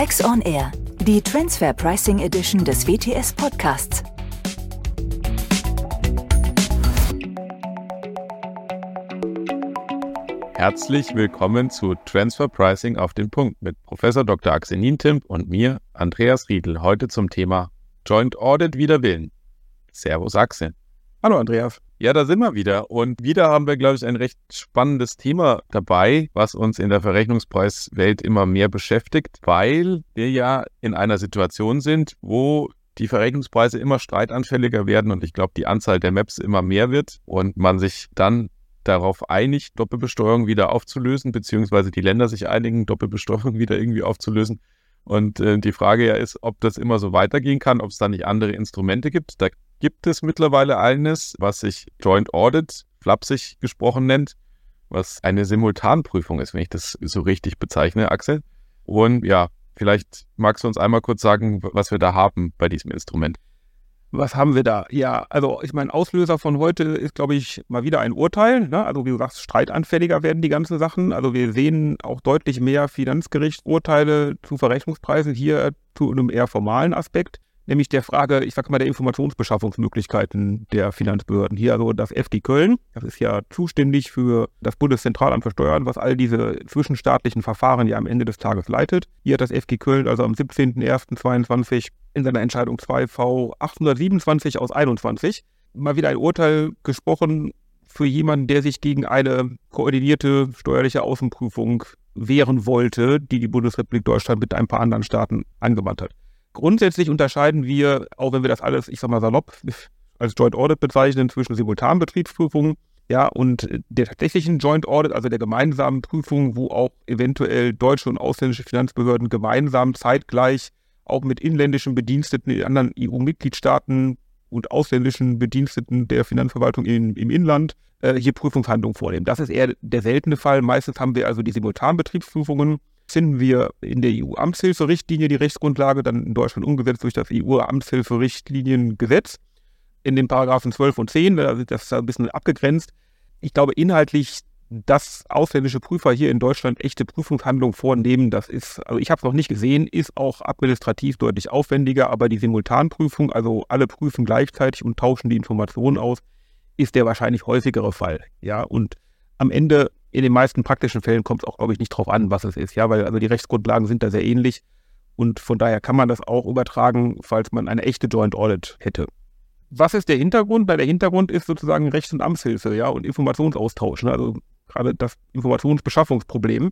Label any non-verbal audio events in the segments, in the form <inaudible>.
Tax on Air, die Transfer Pricing Edition des WTS Podcasts. Herzlich willkommen zu Transfer Pricing auf den Punkt mit Professor Dr. Axel Nientimp und mir, Andreas Riedel, heute zum Thema Joint Audit wider Willen. Servus Axel. Hallo Andreas. Ja, da sind wir wieder. Und wieder haben wir, glaube ich, ein recht spannendes Thema dabei, was uns in der Verrechnungspreiswelt immer mehr beschäftigt, weil wir ja in einer Situation sind, wo die Verrechnungspreise immer streitanfälliger werden und ich glaube, die Anzahl der Maps immer mehr wird und man sich dann darauf einigt, Doppelbesteuerung wieder aufzulösen, beziehungsweise die Länder sich einigen, Doppelbesteuerung wieder irgendwie aufzulösen. Und äh, die Frage ja ist, ob das immer so weitergehen kann, ob es da nicht andere Instrumente gibt. Da gibt es mittlerweile eines, was sich Joint Audit, flapsig gesprochen nennt, was eine Simultanprüfung ist, wenn ich das so richtig bezeichne, Axel. Und ja, vielleicht magst du uns einmal kurz sagen, was wir da haben bei diesem Instrument. Was haben wir da? Ja, also ich meine, Auslöser von heute ist, glaube ich, mal wieder ein Urteil. Ne? Also wie du sagst, streitanfälliger werden die ganzen Sachen. Also wir sehen auch deutlich mehr Finanzgerichtsurteile zu Verrechnungspreisen hier zu einem eher formalen Aspekt nämlich der Frage, ich sage mal, der Informationsbeschaffungsmöglichkeiten der Finanzbehörden. Hier also das FG Köln, das ist ja zuständig für das Bundeszentralamt für Steuern, was all diese zwischenstaatlichen Verfahren ja am Ende des Tages leitet. Hier hat das FG Köln also am 17.01.22 in seiner Entscheidung 2V 827 aus 21 mal wieder ein Urteil gesprochen für jemanden, der sich gegen eine koordinierte steuerliche Außenprüfung wehren wollte, die die Bundesrepublik Deutschland mit ein paar anderen Staaten angewandt hat. Grundsätzlich unterscheiden wir, auch wenn wir das alles, ich sag mal salopp, als Joint Audit bezeichnen, zwischen Simultanbetriebsprüfungen ja, und der tatsächlichen Joint Audit, also der gemeinsamen Prüfung, wo auch eventuell deutsche und ausländische Finanzbehörden gemeinsam zeitgleich auch mit inländischen Bediensteten in anderen EU-Mitgliedstaaten und ausländischen Bediensteten der Finanzverwaltung in, im Inland äh, hier Prüfungshandlungen vornehmen. Das ist eher der seltene Fall. Meistens haben wir also die Simultanbetriebsprüfungen, finden wir in der EU-Amtshilferichtlinie die Rechtsgrundlage, dann in Deutschland umgesetzt durch das EU-Amtshilferichtliniengesetz. In den Paragraphen 12 und 10, da ist das ein bisschen abgegrenzt. Ich glaube, inhaltlich, dass ausländische Prüfer hier in Deutschland echte Prüfungshandlungen vornehmen, das ist, also ich habe es noch nicht gesehen, ist auch administrativ deutlich aufwendiger, aber die Simultanprüfung, also alle prüfen gleichzeitig und tauschen die Informationen aus, ist der wahrscheinlich häufigere Fall. Ja, und am Ende in den meisten praktischen Fällen kommt es auch, glaube ich, nicht drauf an, was es ist, ja, weil also die Rechtsgrundlagen sind da sehr ähnlich und von daher kann man das auch übertragen, falls man eine echte Joint Audit hätte. Was ist der Hintergrund? Na, der Hintergrund ist sozusagen Rechts- und Amtshilfe, ja, und Informationsaustausch, ne? also gerade das Informationsbeschaffungsproblem.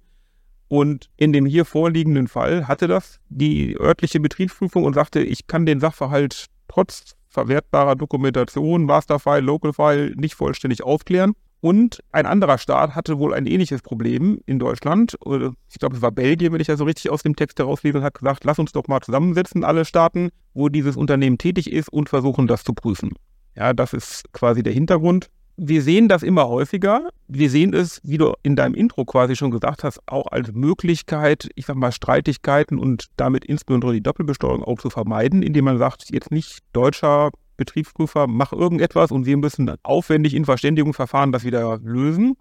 Und in dem hier vorliegenden Fall hatte das die örtliche Betriebsprüfung und sagte, ich kann den Sachverhalt trotz verwertbarer Dokumentation, Masterfile, Localfile nicht vollständig aufklären. Und ein anderer Staat hatte wohl ein ähnliches Problem in Deutschland. Ich glaube, es war Belgien, wenn ich das so richtig aus dem Text herauslese, hat gesagt, lass uns doch mal zusammensetzen, alle Staaten, wo dieses Unternehmen tätig ist und versuchen, das zu prüfen. Ja, das ist quasi der Hintergrund. Wir sehen das immer häufiger. Wir sehen es, wie du in deinem Intro quasi schon gesagt hast, auch als Möglichkeit, ich sag mal, Streitigkeiten und damit insbesondere die Doppelbesteuerung auch zu vermeiden, indem man sagt, jetzt nicht deutscher Betriebsprüfer, mach irgendetwas und wir müssen aufwendig in Verständigungsverfahren das wieder lösen,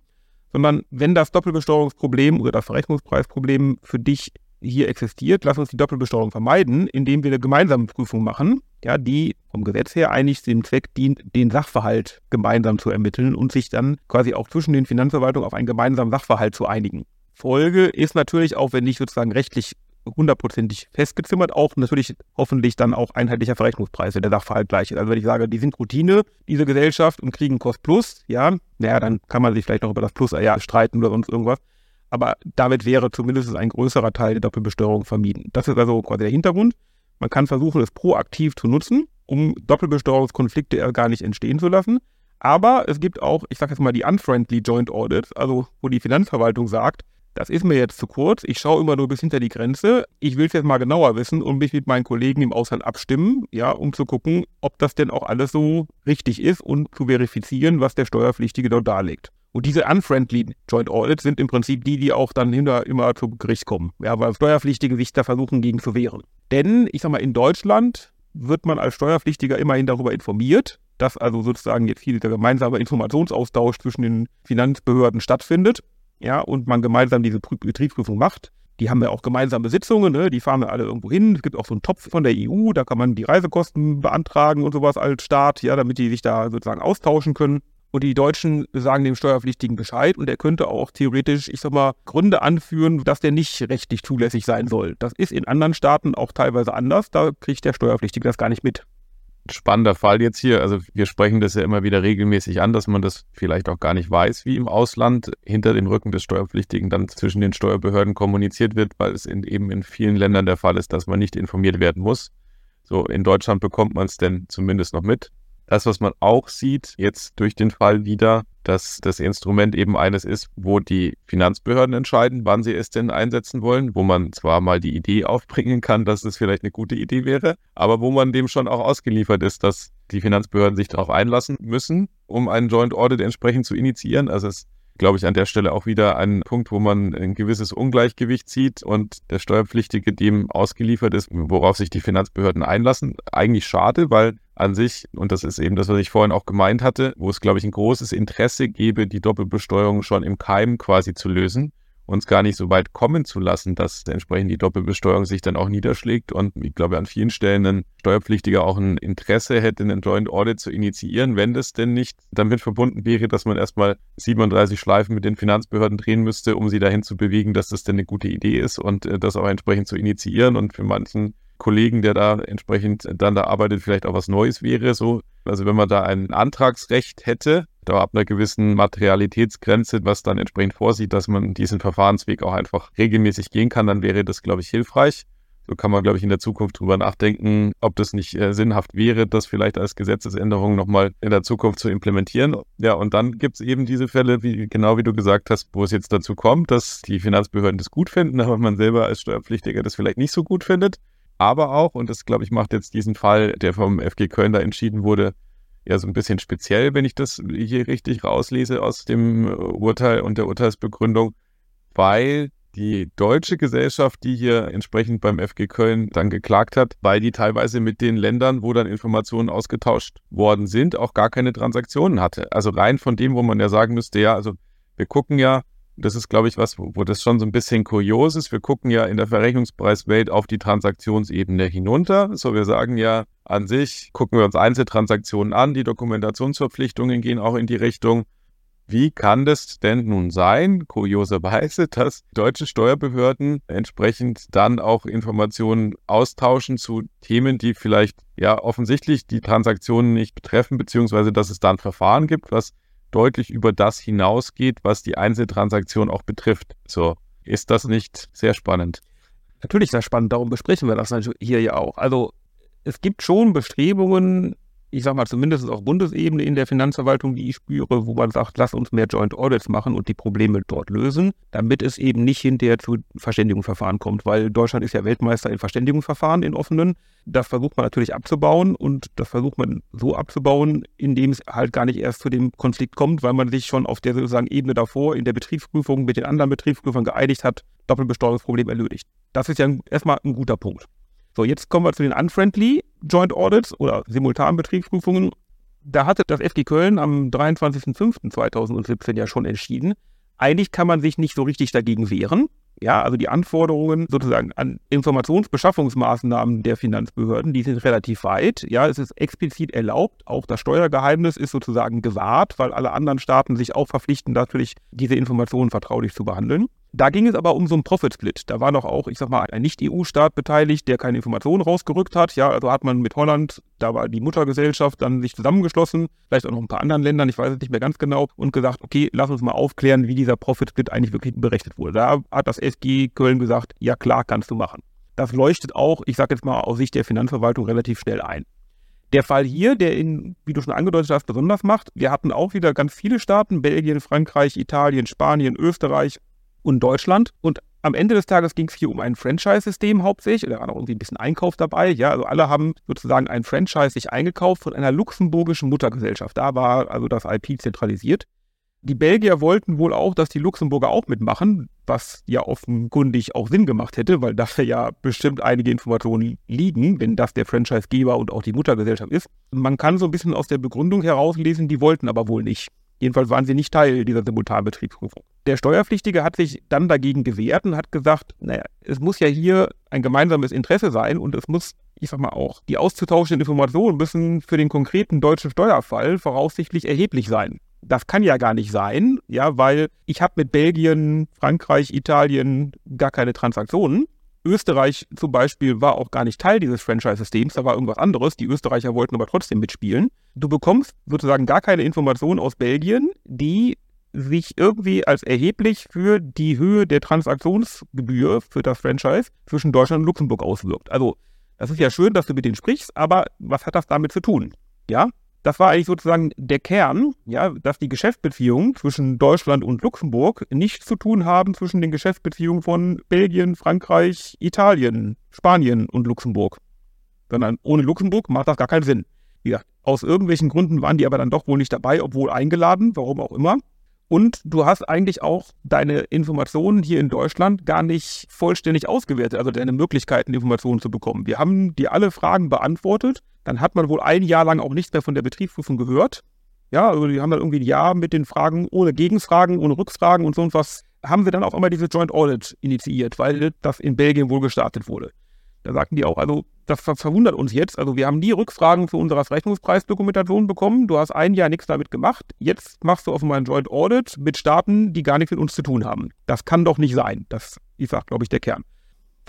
sondern wenn das Doppelbesteuerungsproblem oder das Verrechnungspreisproblem für dich hier existiert, lass uns die Doppelbesteuerung vermeiden, indem wir eine gemeinsame Prüfung machen, ja, die vom Gesetz her eigentlich dem Zweck dient, den Sachverhalt gemeinsam zu ermitteln und sich dann quasi auch zwischen den Finanzverwaltungen auf einen gemeinsamen Sachverhalt zu einigen. Folge ist natürlich auch, wenn nicht sozusagen rechtlich hundertprozentig festgezimmert, auch natürlich hoffentlich dann auch einheitlicher Verrechnungspreis, wenn der Sachverhalt gleich ist. Also wenn ich sage, die sind Routine, diese Gesellschaft und kriegen Kost Plus, ja, naja, dann kann man sich vielleicht noch über das Plus ja, streiten oder sonst irgendwas. Aber damit wäre zumindest ein größerer Teil der Doppelbesteuerung vermieden. Das ist also quasi der Hintergrund. Man kann versuchen, es proaktiv zu nutzen, um Doppelbesteuerungskonflikte gar nicht entstehen zu lassen. Aber es gibt auch, ich sage jetzt mal, die unfriendly Joint Audits, also wo die Finanzverwaltung sagt, das ist mir jetzt zu kurz. Ich schaue immer nur bis hinter die Grenze. Ich will es jetzt mal genauer wissen und mich mit meinen Kollegen im Ausland abstimmen, ja, um zu gucken, ob das denn auch alles so richtig ist und zu verifizieren, was der Steuerpflichtige dort darlegt. Und diese unfriendly Joint Audits sind im Prinzip die, die auch dann hinter immer zum Gericht kommen. Ja, weil Steuerpflichtige sich da versuchen, gegen zu wehren. Denn, ich sag mal, in Deutschland wird man als Steuerpflichtiger immerhin darüber informiert, dass also sozusagen jetzt hier der gemeinsame Informationsaustausch zwischen den Finanzbehörden stattfindet ja, und man gemeinsam diese Betriebsprüfung macht. Die haben ja auch gemeinsame Sitzungen, ne? die fahren wir alle irgendwo hin. Es gibt auch so einen Topf von der EU, da kann man die Reisekosten beantragen und sowas als Staat, ja, damit die sich da sozusagen austauschen können. Und die Deutschen sagen dem Steuerpflichtigen Bescheid und er könnte auch theoretisch, ich sag mal, Gründe anführen, dass der nicht rechtlich zulässig sein soll. Das ist in anderen Staaten auch teilweise anders. Da kriegt der Steuerpflichtige das gar nicht mit spannender Fall jetzt hier. Also wir sprechen das ja immer wieder regelmäßig an, dass man das vielleicht auch gar nicht weiß, wie im Ausland hinter dem Rücken des Steuerpflichtigen dann zwischen den Steuerbehörden kommuniziert wird, weil es in, eben in vielen Ländern der Fall ist, dass man nicht informiert werden muss. So in Deutschland bekommt man es denn zumindest noch mit. Das, was man auch sieht, jetzt durch den Fall wieder, dass das Instrument eben eines ist, wo die Finanzbehörden entscheiden, wann sie es denn einsetzen wollen, wo man zwar mal die Idee aufbringen kann, dass es vielleicht eine gute Idee wäre, aber wo man dem schon auch ausgeliefert ist, dass die Finanzbehörden sich darauf einlassen müssen, um einen Joint Audit entsprechend zu initiieren. Also es glaube ich, an der Stelle auch wieder ein Punkt, wo man ein gewisses Ungleichgewicht sieht und der Steuerpflichtige dem ausgeliefert ist, worauf sich die Finanzbehörden einlassen. Eigentlich schade, weil an sich, und das ist eben das, was ich vorhin auch gemeint hatte, wo es, glaube ich, ein großes Interesse gäbe, die Doppelbesteuerung schon im Keim quasi zu lösen uns gar nicht so weit kommen zu lassen, dass entsprechend die Doppelbesteuerung sich dann auch niederschlägt. Und ich glaube, an vielen Stellen ein Steuerpflichtiger auch ein Interesse hätte, einen Joint Audit zu initiieren, wenn das denn nicht damit verbunden wäre, dass man erstmal 37 Schleifen mit den Finanzbehörden drehen müsste, um sie dahin zu bewegen, dass das denn eine gute Idee ist und äh, das auch entsprechend zu initiieren. Und für manchen Kollegen, der da entsprechend dann da arbeitet, vielleicht auch was Neues wäre. So, also wenn man da ein Antragsrecht hätte, da ab einer gewissen Materialitätsgrenze, was dann entsprechend vorsieht, dass man diesen Verfahrensweg auch einfach regelmäßig gehen kann, dann wäre das, glaube ich, hilfreich. So kann man, glaube ich, in der Zukunft drüber nachdenken, ob das nicht äh, sinnhaft wäre, das vielleicht als Gesetzesänderung nochmal in der Zukunft zu implementieren. Ja, und dann gibt es eben diese Fälle, wie, genau wie du gesagt hast, wo es jetzt dazu kommt, dass die Finanzbehörden das gut finden, aber man selber als Steuerpflichtiger das vielleicht nicht so gut findet. Aber auch, und das, glaube ich, macht jetzt diesen Fall, der vom FG Köln da entschieden wurde, ja so ein bisschen speziell, wenn ich das hier richtig rauslese aus dem Urteil und der Urteilsbegründung, weil die deutsche Gesellschaft, die hier entsprechend beim FG Köln dann geklagt hat, weil die teilweise mit den Ländern, wo dann Informationen ausgetauscht worden sind, auch gar keine Transaktionen hatte. Also rein von dem, wo man ja sagen müsste, ja, also wir gucken ja, das ist, glaube ich, was, wo, das schon so ein bisschen kurios ist. Wir gucken ja in der Verrechnungspreiswelt auf die Transaktionsebene hinunter. So, wir sagen ja an sich, gucken wir uns Einzeltransaktionen an, die Dokumentationsverpflichtungen gehen auch in die Richtung. Wie kann das denn nun sein, kurioserweise, dass deutsche Steuerbehörden entsprechend dann auch Informationen austauschen zu Themen, die vielleicht ja offensichtlich die Transaktionen nicht betreffen, beziehungsweise dass es da ein Verfahren gibt, was deutlich über das hinausgeht, was die Einzeltransaktion auch betrifft. So, ist das nicht sehr spannend? Natürlich sehr spannend, darum besprechen wir das hier ja auch. Also es gibt schon Bestrebungen, ich sage mal zumindest auf Bundesebene in der Finanzverwaltung, die ich spüre, wo man sagt, lass uns mehr Joint Audits machen und die Probleme dort lösen, damit es eben nicht hinterher zu Verständigungsverfahren kommt, weil Deutschland ist ja Weltmeister in Verständigungsverfahren, in offenen. Das versucht man natürlich abzubauen und das versucht man so abzubauen, indem es halt gar nicht erst zu dem Konflikt kommt, weil man sich schon auf der sozusagen Ebene davor in der Betriebsprüfung mit den anderen Betriebsprüfern geeinigt hat, Doppelbesteuerungsproblem erledigt. Das ist ja erstmal ein guter Punkt. So, jetzt kommen wir zu den Unfriendly Joint Audits oder simultanen Betriebsprüfungen. Da hatte das FG Köln am 23.05.2017 ja schon entschieden, eigentlich kann man sich nicht so richtig dagegen wehren. Ja, also die Anforderungen sozusagen an Informationsbeschaffungsmaßnahmen der Finanzbehörden, die sind relativ weit. Ja, es ist explizit erlaubt. Auch das Steuergeheimnis ist sozusagen gewahrt, weil alle anderen Staaten sich auch verpflichten, natürlich diese Informationen vertraulich zu behandeln. Da ging es aber um so einen Profit-Split. Da war noch auch, ich sag mal, ein Nicht-EU-Staat beteiligt, der keine Informationen rausgerückt hat. Ja, also hat man mit Holland, da war die Muttergesellschaft, dann sich zusammengeschlossen, vielleicht auch noch ein paar anderen Ländern, ich weiß es nicht mehr ganz genau, und gesagt, okay, lass uns mal aufklären, wie dieser Profit-Split eigentlich wirklich berechnet wurde. Da hat das SG Köln gesagt, ja klar, kannst du machen. Das leuchtet auch, ich sage jetzt mal aus Sicht der Finanzverwaltung relativ schnell ein. Der Fall hier, der in, wie du schon angedeutet hast, besonders macht, wir hatten auch wieder ganz viele Staaten, Belgien, Frankreich, Italien, Spanien, Österreich und Deutschland. Und am Ende des Tages ging es hier um ein Franchise-System hauptsächlich. Da war noch irgendwie ein bisschen Einkauf dabei. Ja, also alle haben sozusagen ein Franchise sich eingekauft von einer luxemburgischen Muttergesellschaft. Da war also das IP zentralisiert. Die Belgier wollten wohl auch, dass die Luxemburger auch mitmachen, was ja offenkundig auch Sinn gemacht hätte, weil dafür <laughs> ja bestimmt einige Informationen liegen, wenn das der Franchisegeber und auch die Muttergesellschaft ist. Man kann so ein bisschen aus der Begründung herauslesen, die wollten aber wohl nicht. Jedenfalls waren sie nicht Teil dieser Simultanbetriebsprüfung. Der Steuerpflichtige hat sich dann dagegen gewehrt und hat gesagt, naja, es muss ja hier ein gemeinsames Interesse sein und es muss, ich sag mal auch, die auszutauschenden Informationen müssen für den konkreten deutschen Steuerfall voraussichtlich erheblich sein. Das kann ja gar nicht sein, ja, weil ich habe mit Belgien, Frankreich, Italien gar keine Transaktionen. Österreich zum Beispiel war auch gar nicht Teil dieses Franchise-Systems, da war irgendwas anderes. Die Österreicher wollten aber trotzdem mitspielen. Du bekommst sozusagen gar keine Informationen aus Belgien, die sich irgendwie als erheblich für die Höhe der Transaktionsgebühr für das Franchise zwischen Deutschland und Luxemburg auswirkt. Also, das ist ja schön, dass du mit denen sprichst, aber was hat das damit zu tun? Ja, das war eigentlich sozusagen der Kern, ja, dass die Geschäftsbeziehungen zwischen Deutschland und Luxemburg nichts zu tun haben zwischen den Geschäftsbeziehungen von Belgien, Frankreich, Italien, Spanien und Luxemburg. Sondern ohne Luxemburg macht das gar keinen Sinn. Ja, aus irgendwelchen Gründen waren die aber dann doch wohl nicht dabei, obwohl eingeladen, warum auch immer. Und du hast eigentlich auch deine Informationen hier in Deutschland gar nicht vollständig ausgewertet, also deine Möglichkeiten, Informationen zu bekommen. Wir haben dir alle Fragen beantwortet dann hat man wohl ein Jahr lang auch nichts mehr von der Betriebsprüfung gehört. Ja, also die haben dann irgendwie ein Jahr mit den Fragen ohne Gegenfragen, ohne Rückfragen und so und was, haben sie dann auch immer diese Joint Audit initiiert, weil das in Belgien wohl gestartet wurde. Da sagten die auch, also das verwundert uns jetzt. Also wir haben nie Rückfragen zu unserer Rechnungspreisdokumentation bekommen. Du hast ein Jahr nichts damit gemacht. Jetzt machst du offenbar ein Joint Audit mit Staaten, die gar nichts mit uns zu tun haben. Das kann doch nicht sein. Das ist, glaube ich, der Kern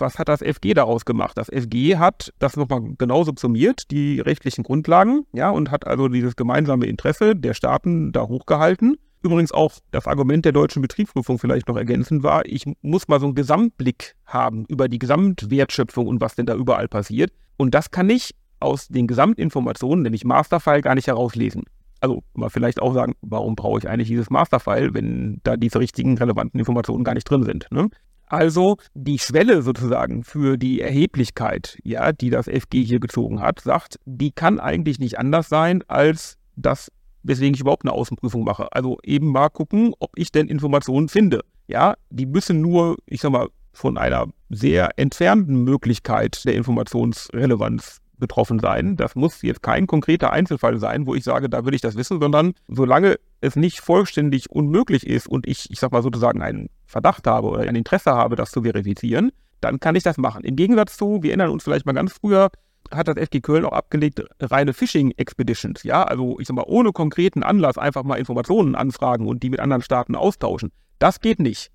was hat das FG daraus gemacht? Das FG hat das nochmal genau subsumiert, die rechtlichen Grundlagen, ja, und hat also dieses gemeinsame Interesse der Staaten da hochgehalten. Übrigens auch das Argument der deutschen Betriebsprüfung vielleicht noch ergänzend war, ich muss mal so einen Gesamtblick haben über die Gesamtwertschöpfung und was denn da überall passiert. Und das kann ich aus den Gesamtinformationen, nämlich Masterfile, gar nicht herauslesen. Also mal vielleicht auch sagen, warum brauche ich eigentlich dieses Masterfile, wenn da diese richtigen relevanten Informationen gar nicht drin sind. Ne? Also die Schwelle sozusagen für die Erheblichkeit, ja, die das FG hier gezogen hat, sagt, die kann eigentlich nicht anders sein als das, weswegen ich überhaupt eine Außenprüfung mache. Also eben mal gucken, ob ich denn Informationen finde. Ja, die müssen nur, ich sag mal, von einer sehr entfernten Möglichkeit der Informationsrelevanz betroffen sein. Das muss jetzt kein konkreter Einzelfall sein, wo ich sage, da will ich das wissen, sondern solange es nicht vollständig unmöglich ist und ich, ich sag mal sozusagen einen Verdacht habe oder ein Interesse habe, das zu verifizieren, dann kann ich das machen. Im Gegensatz zu, wir erinnern uns vielleicht mal ganz früher, hat das FG Köln auch abgelegt, reine Phishing-Expeditions, ja, also ich sag mal, ohne konkreten Anlass einfach mal Informationen anfragen und die mit anderen Staaten austauschen. Das geht nicht.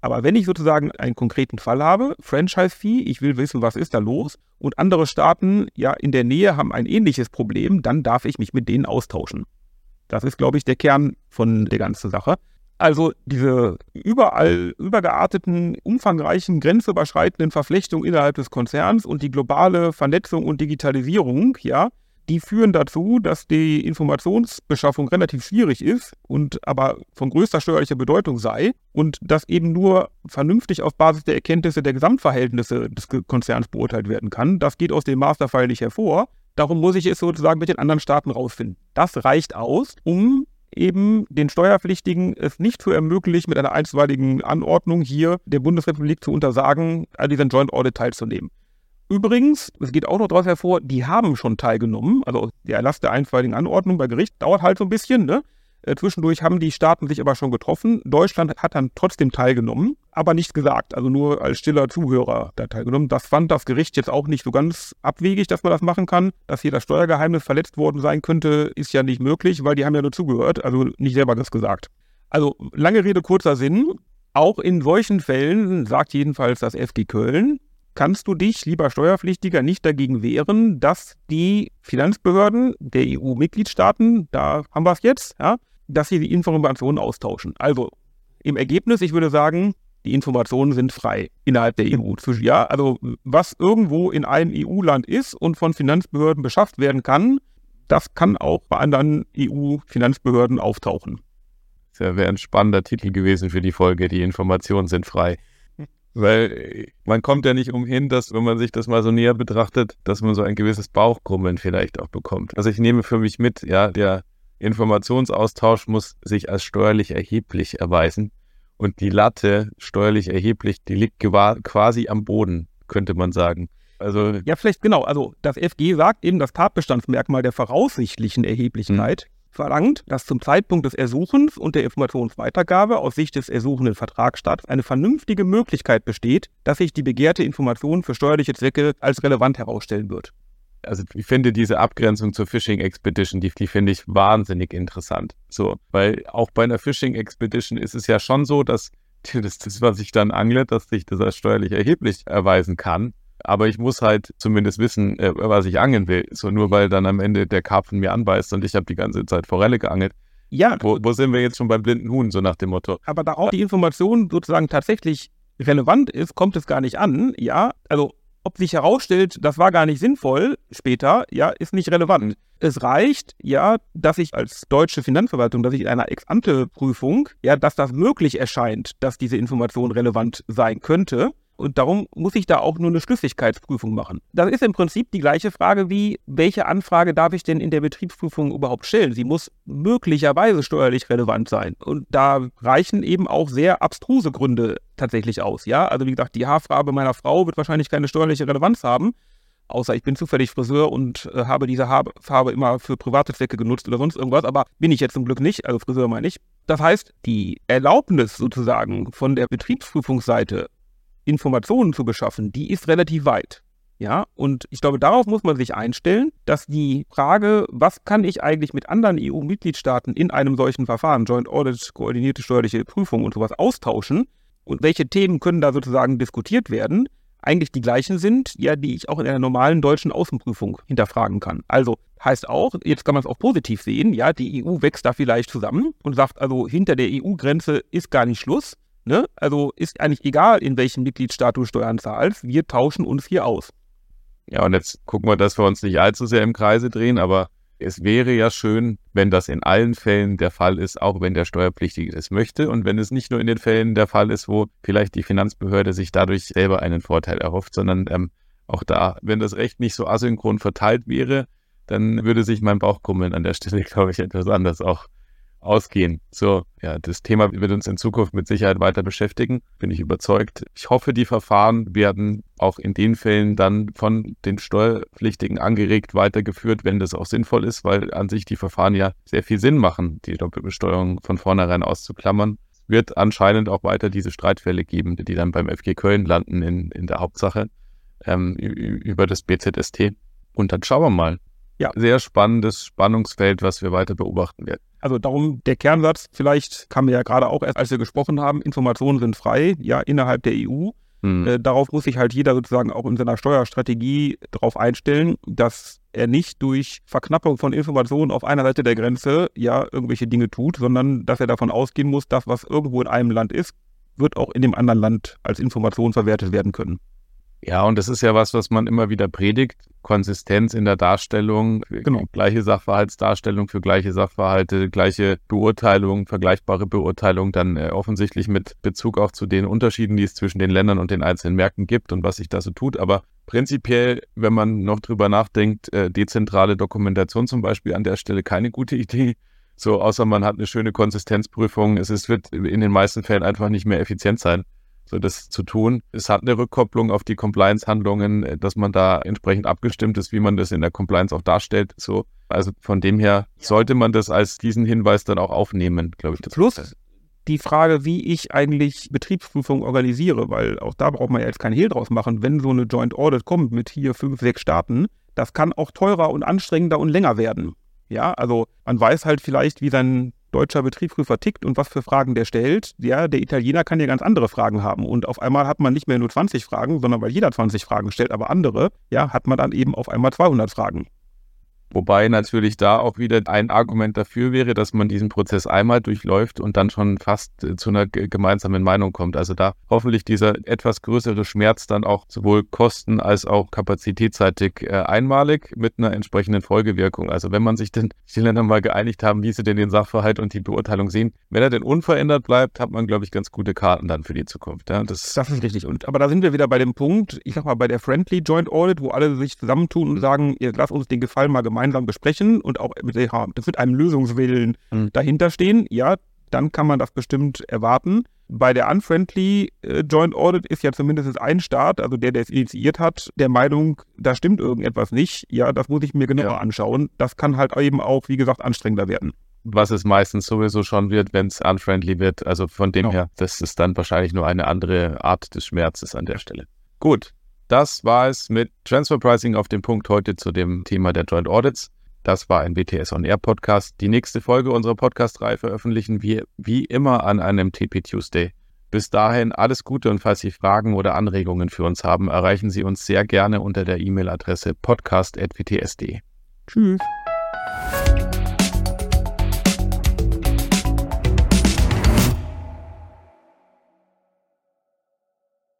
Aber wenn ich sozusagen einen konkreten Fall habe, Franchise-Fee, ich will wissen, was ist da los, und andere Staaten ja in der Nähe haben ein ähnliches Problem, dann darf ich mich mit denen austauschen. Das ist, glaube ich, der Kern von der ganzen Sache. Also diese überall übergearteten, umfangreichen, grenzüberschreitenden Verflechtungen innerhalb des Konzerns und die globale Vernetzung und Digitalisierung, ja, die führen dazu, dass die Informationsbeschaffung relativ schwierig ist und aber von größter steuerlicher Bedeutung sei und dass eben nur vernünftig auf Basis der Erkenntnisse der Gesamtverhältnisse des Konzerns beurteilt werden kann. Das geht aus dem Masterfile nicht hervor. Darum muss ich es sozusagen mit den anderen Staaten rausfinden. Das reicht aus, um eben den Steuerpflichtigen es nicht zu ermöglichen, mit einer einstweiligen Anordnung hier der Bundesrepublik zu untersagen, an diesem Joint Audit teilzunehmen. Übrigens, es geht auch noch daraus hervor, die haben schon teilgenommen. Also der Erlass der einstweiligen Anordnung bei Gericht dauert halt so ein bisschen. Ne? Äh, zwischendurch haben die Staaten sich aber schon getroffen. Deutschland hat dann trotzdem teilgenommen, aber nichts gesagt. Also nur als stiller Zuhörer da teilgenommen. Das fand das Gericht jetzt auch nicht so ganz abwegig, dass man das machen kann. Dass hier das Steuergeheimnis verletzt worden sein könnte, ist ja nicht möglich, weil die haben ja nur zugehört, also nicht selber das gesagt. Also lange Rede, kurzer Sinn. Auch in solchen Fällen sagt jedenfalls das FG Köln, kannst du dich, lieber Steuerpflichtiger, nicht dagegen wehren, dass die Finanzbehörden der EU-Mitgliedstaaten, da haben wir es jetzt, ja, dass sie die Informationen austauschen. Also im Ergebnis, ich würde sagen, die Informationen sind frei innerhalb der EU. Ja, also was irgendwo in einem EU-Land ist und von Finanzbehörden beschafft werden kann, das kann auch bei anderen EU-Finanzbehörden auftauchen. Das wäre ein spannender Titel gewesen für die Folge. Die Informationen sind frei. Weil man kommt ja nicht umhin, dass, wenn man sich das mal so näher betrachtet, dass man so ein gewisses Bauchkrummeln vielleicht auch bekommt. Also ich nehme für mich mit, ja, der Informationsaustausch muss sich als steuerlich erheblich erweisen. Und die Latte steuerlich erheblich, die liegt quasi am Boden, könnte man sagen. Also ja, vielleicht genau. Also das FG sagt eben, das Tatbestandsmerkmal der voraussichtlichen Erheblichkeit hm verlangt, dass zum Zeitpunkt des Ersuchens und der Informationsweitergabe aus Sicht des ersuchenden Vertragsstaats eine vernünftige Möglichkeit besteht, dass sich die begehrte Information für steuerliche Zwecke als relevant herausstellen wird. Also ich finde diese Abgrenzung zur Fishing Expedition, die, die finde ich wahnsinnig interessant. So, weil auch bei einer Fishing Expedition ist es ja schon so, dass <laughs> das, das was ich dann angle, dass sich das als steuerlich erheblich erweisen kann. Aber ich muss halt zumindest wissen, äh, was ich angeln will. So nur weil dann am Ende der Karpfen mir anbeißt und ich habe die ganze Zeit Forelle geangelt. Ja. Wo, wo sind wir jetzt schon beim blinden Huhn, so nach dem Motto? Aber da auch die Information sozusagen tatsächlich relevant ist, kommt es gar nicht an. Ja, also ob sich herausstellt, das war gar nicht sinnvoll später, ja, ist nicht relevant. Es reicht, ja, dass ich als deutsche Finanzverwaltung, dass ich in einer Ex-ante-Prüfung, ja, dass das möglich erscheint, dass diese Information relevant sein könnte. Und darum muss ich da auch nur eine Schlüssigkeitsprüfung machen. Das ist im Prinzip die gleiche Frage wie, welche Anfrage darf ich denn in der Betriebsprüfung überhaupt stellen? Sie muss möglicherweise steuerlich relevant sein. Und da reichen eben auch sehr abstruse Gründe tatsächlich aus. Ja, also wie gesagt, die Haarfarbe meiner Frau wird wahrscheinlich keine steuerliche Relevanz haben. Außer ich bin zufällig Friseur und äh, habe diese Haarfarbe immer für private Zwecke genutzt oder sonst irgendwas, aber bin ich jetzt zum Glück nicht, also Friseur meine ich. Das heißt, die Erlaubnis sozusagen von der Betriebsprüfungsseite Informationen zu beschaffen, die ist relativ weit. Ja, und ich glaube, darauf muss man sich einstellen, dass die Frage, was kann ich eigentlich mit anderen EU-Mitgliedstaaten in einem solchen Verfahren, Joint Audit, koordinierte steuerliche Prüfung und sowas austauschen und welche Themen können da sozusagen diskutiert werden, eigentlich die gleichen sind, ja, die ich auch in einer normalen deutschen Außenprüfung hinterfragen kann. Also heißt auch, jetzt kann man es auch positiv sehen, ja, die EU wächst da vielleicht zusammen und sagt also, hinter der EU-Grenze ist gar nicht Schluss. Ne? Also ist eigentlich egal, in welchem Mitgliedstaat du Steuern zahlst, wir tauschen uns hier aus. Ja, und jetzt gucken wir, dass wir uns nicht allzu sehr im Kreise drehen, aber es wäre ja schön, wenn das in allen Fällen der Fall ist, auch wenn der Steuerpflichtige das möchte und wenn es nicht nur in den Fällen der Fall ist, wo vielleicht die Finanzbehörde sich dadurch selber einen Vorteil erhofft, sondern ähm, auch da, wenn das Recht nicht so asynchron verteilt wäre, dann würde sich mein Bauch krummeln an der Stelle, <laughs> glaube ich, etwas anders auch ausgehen. So, ja, das Thema wird uns in Zukunft mit Sicherheit weiter beschäftigen, bin ich überzeugt. Ich hoffe, die Verfahren werden auch in den Fällen dann von den Steuerpflichtigen angeregt weitergeführt, wenn das auch sinnvoll ist, weil an sich die Verfahren ja sehr viel Sinn machen, die Doppelbesteuerung von vornherein auszuklammern. Es wird anscheinend auch weiter diese Streitfälle geben, die dann beim FG Köln landen in, in der Hauptsache ähm, über das BZST. Und dann schauen wir mal. Ja. Sehr spannendes Spannungsfeld, was wir weiter beobachten werden. Also darum der Kernsatz, vielleicht kam mir ja gerade auch erst, als wir gesprochen haben, Informationen sind frei, ja, innerhalb der EU. Mhm. Äh, darauf muss sich halt jeder sozusagen auch in seiner Steuerstrategie darauf einstellen, dass er nicht durch Verknappung von Informationen auf einer Seite der Grenze ja irgendwelche Dinge tut, sondern dass er davon ausgehen muss, dass was irgendwo in einem Land ist, wird auch in dem anderen Land als Information verwertet werden können. Ja, und das ist ja was, was man immer wieder predigt. Konsistenz in der Darstellung, genau. gleiche Sachverhaltsdarstellung für gleiche Sachverhalte, gleiche Beurteilung, vergleichbare Beurteilung, dann äh, offensichtlich mit Bezug auch zu den Unterschieden, die es zwischen den Ländern und den einzelnen Märkten gibt und was sich da so tut. Aber prinzipiell, wenn man noch drüber nachdenkt, äh, dezentrale Dokumentation zum Beispiel an der Stelle keine gute Idee. So, außer man hat eine schöne Konsistenzprüfung. Es ist, wird in den meisten Fällen einfach nicht mehr effizient sein so das zu tun. Es hat eine Rückkopplung auf die Compliance-Handlungen, äh, dass man da entsprechend abgestimmt ist, wie man das in der Compliance auch darstellt. So, also von dem her sollte man das als diesen Hinweis dann auch aufnehmen, glaube ich. Plus die Frage, wie ich eigentlich Betriebsprüfung organisiere, weil auch da braucht man ja jetzt keinen Hehl draus machen, wenn so eine Joint Audit kommt mit hier fünf, sechs Staaten, das kann auch teurer und anstrengender und länger werden. Ja, also man weiß halt vielleicht, wie sein deutscher Betriebsprüfer tickt und was für Fragen der stellt. Ja, der Italiener kann ja ganz andere Fragen haben. Und auf einmal hat man nicht mehr nur 20 Fragen, sondern weil jeder 20 Fragen stellt, aber andere, ja, hat man dann eben auf einmal 200 Fragen. Wobei natürlich da auch wieder ein Argument dafür wäre, dass man diesen Prozess einmal durchläuft und dann schon fast äh, zu einer gemeinsamen Meinung kommt. Also da hoffentlich dieser etwas größere Schmerz dann auch sowohl kosten- als auch kapazitätsseitig äh, einmalig mit einer entsprechenden Folgewirkung. Also wenn man sich denn die Länder mal geeinigt haben, wie sie denn den Sachverhalt und die Beurteilung sehen, wenn er denn unverändert bleibt, hat man, glaube ich, ganz gute Karten dann für die Zukunft. Ja, das, das ist richtig. Und, aber da sind wir wieder bei dem Punkt, ich sag mal, bei der Friendly Joint Audit, wo alle sich zusammentun und sagen, ihr lasst uns den Gefallen mal gemeinsam gemeinsam besprechen und auch mit, wird einem Lösungswillen mhm. dahinter stehen, ja, dann kann man das bestimmt erwarten. Bei der Unfriendly äh, Joint Audit ist ja zumindest ein Staat, also der, der es initiiert hat, der Meinung, da stimmt irgendetwas nicht. Ja, das muss ich mir genauer ja. anschauen. Das kann halt eben auch, wie gesagt, anstrengender werden. was es meistens sowieso schon wird, wenn es unfriendly wird. Also von dem ja. her, das ist dann wahrscheinlich nur eine andere Art des Schmerzes an der Stelle. Gut, das war es mit Transfer Pricing auf dem Punkt heute zu dem Thema der Joint Audits. Das war ein WTS On Air Podcast. Die nächste Folge unserer Podcast-Reihe veröffentlichen wir wie immer an einem TP Tuesday. Bis dahin alles Gute und falls Sie Fragen oder Anregungen für uns haben, erreichen Sie uns sehr gerne unter der E-Mail-Adresse podcast.wts.de. Tschüss.